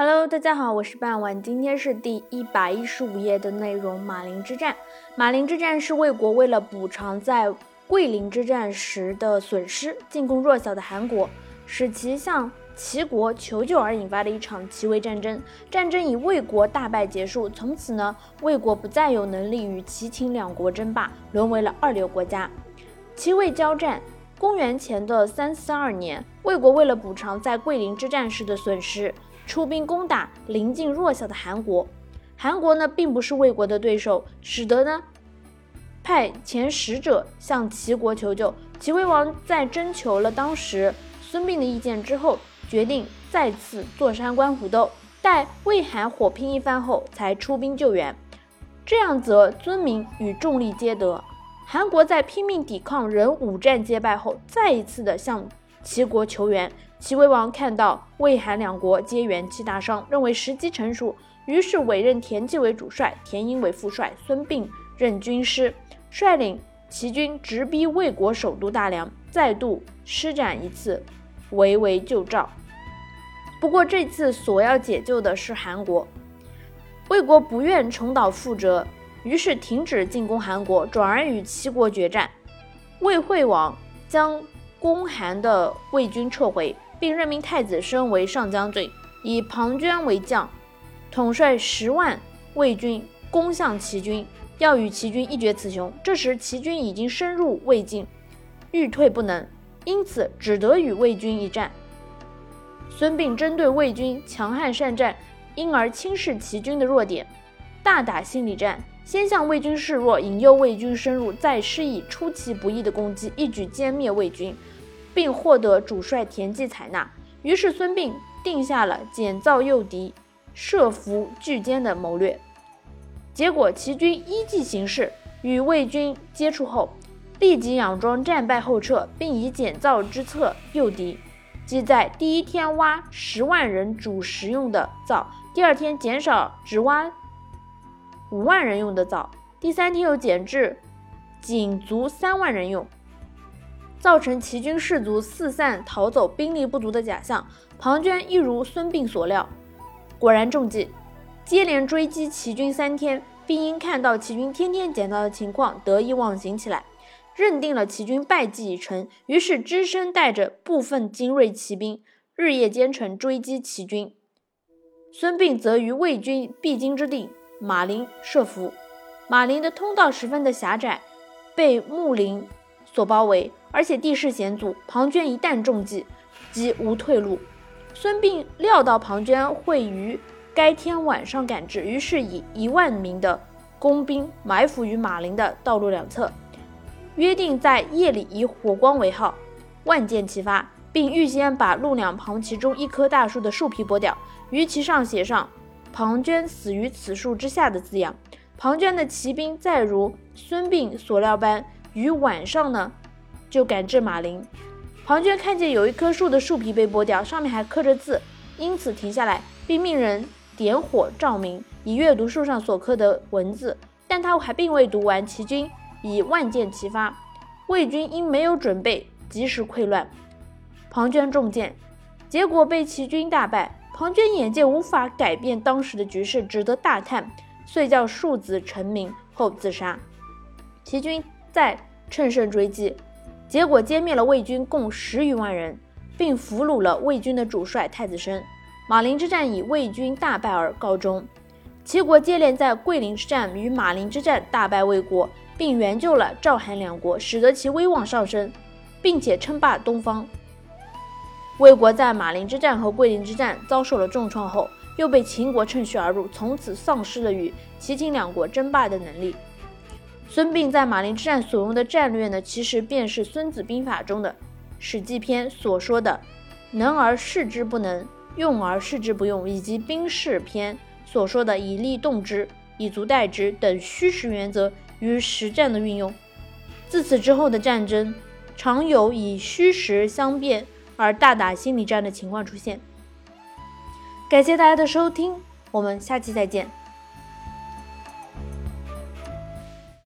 Hello，大家好，我是半晚，今天是第一百一十五页的内容。马陵之战，马陵之战是魏国为了补偿在桂林之战时的损失，进攻弱小的韩国，使其向齐国求救而引发的一场齐魏战争。战争以魏国大败结束，从此呢，魏国不再有能力与齐秦两国争霸，沦为了二流国家。齐魏交战。公元前的三四二年，魏国为了补偿在桂林之战时的损失，出兵攻打邻近弱小的韩国。韩国呢，并不是魏国的对手，使得呢，派遣使者向齐国求救。齐威王在征求了当时孙膑的意见之后，决定再次坐山观虎斗，待魏韩火拼一番后，才出兵救援。这样则尊名与众力皆得。韩国在拼命抵抗，仍五战皆败后，再一次的向齐国求援。齐威王看到魏韩两国皆元气大伤，认为时机成熟，于是委任田忌为主帅，田婴为副帅，孙膑任军师，率领齐军直逼魏国首都大梁，再度施展一次围魏救赵。不过这次所要解救的是韩国，魏国不愿重蹈覆辙。于是停止进攻韩国，转而与齐国决战。魏惠王将攻韩的魏军撤回，并任命太子申为上将军，以庞涓为将，统帅十万魏军攻向齐军，要与齐军一决雌雄。这时齐军已经深入魏境，欲退不能，因此只得与魏军一战。孙膑针对魏军强悍善战，因而轻视齐军的弱点，大打心理战。先向魏军示弱，引诱魏军深入，再施以出其不意的攻击，一举歼灭魏军，并获得主帅田忌采纳。于是孙膑定下了减灶诱敌、设伏拒歼的谋略。结果齐军依计行事，与魏军接触后，立即佯装战败后撤，并以减灶之策诱敌，即在第一天挖十万人煮食用的灶，第二天减少只挖。五万人用的灶，第三天又减至仅足三万人用，造成齐军士卒四散逃走、兵力不足的假象。庞涓一如孙膑所料，果然中计，接连追击齐军三天，并因看到齐军天天捡到的情况，得意忘形起来，认定了齐军败绩已成，于是只身带着部分精锐骑兵，日夜兼程追击齐军。孙膑则于魏军必经之地。马陵设伏，马陵的通道十分的狭窄，被木林所包围，而且地势险阻。庞涓一旦中计，即无退路。孙膑料到庞涓会于该天晚上赶至，于是以一万名的工兵埋伏于马陵的道路两侧，约定在夜里以火光为号，万箭齐发，并预先把路两旁其中一棵大树的树皮剥掉，于其上写上。庞涓死于此树之下的字样。庞涓的骑兵再如孙膑所料般，于晚上呢就赶至马陵。庞涓看见有一棵树的树皮被剥掉，上面还刻着字，因此停下来，并命人点火照明，以阅读树上所刻的文字。但他还并未读完，齐军已万箭齐发，魏军因没有准备，及时溃乱，庞涓中箭，结果被齐军大败。庞涓眼见无法改变当时的局势，只得大叹，遂叫庶子成名后自杀。齐军再乘胜追击，结果歼灭了魏军共十余万人，并俘虏了魏军的主帅太子申。马陵之战以魏军大败而告终。齐国接连在桂林之战与马陵之战大败魏国，并援救了赵韩两国，使得其威望上升，并且称霸东方。魏国在马陵之战和桂林之战遭受了重创后，又被秦国趁虚而入，从此丧失了与齐秦两国争霸的能力。孙膑在马陵之战所用的战略呢，其实便是《孙子兵法》中的《史记》篇所说的“能而示之不能，用而示之不用”，以及《兵士》篇所说的“以利动之，以足代之”等虚实原则于实战的运用。自此之后的战争，常有以虚实相辩。而大打心理战的情况出现。感谢大家的收听，我们下期再见。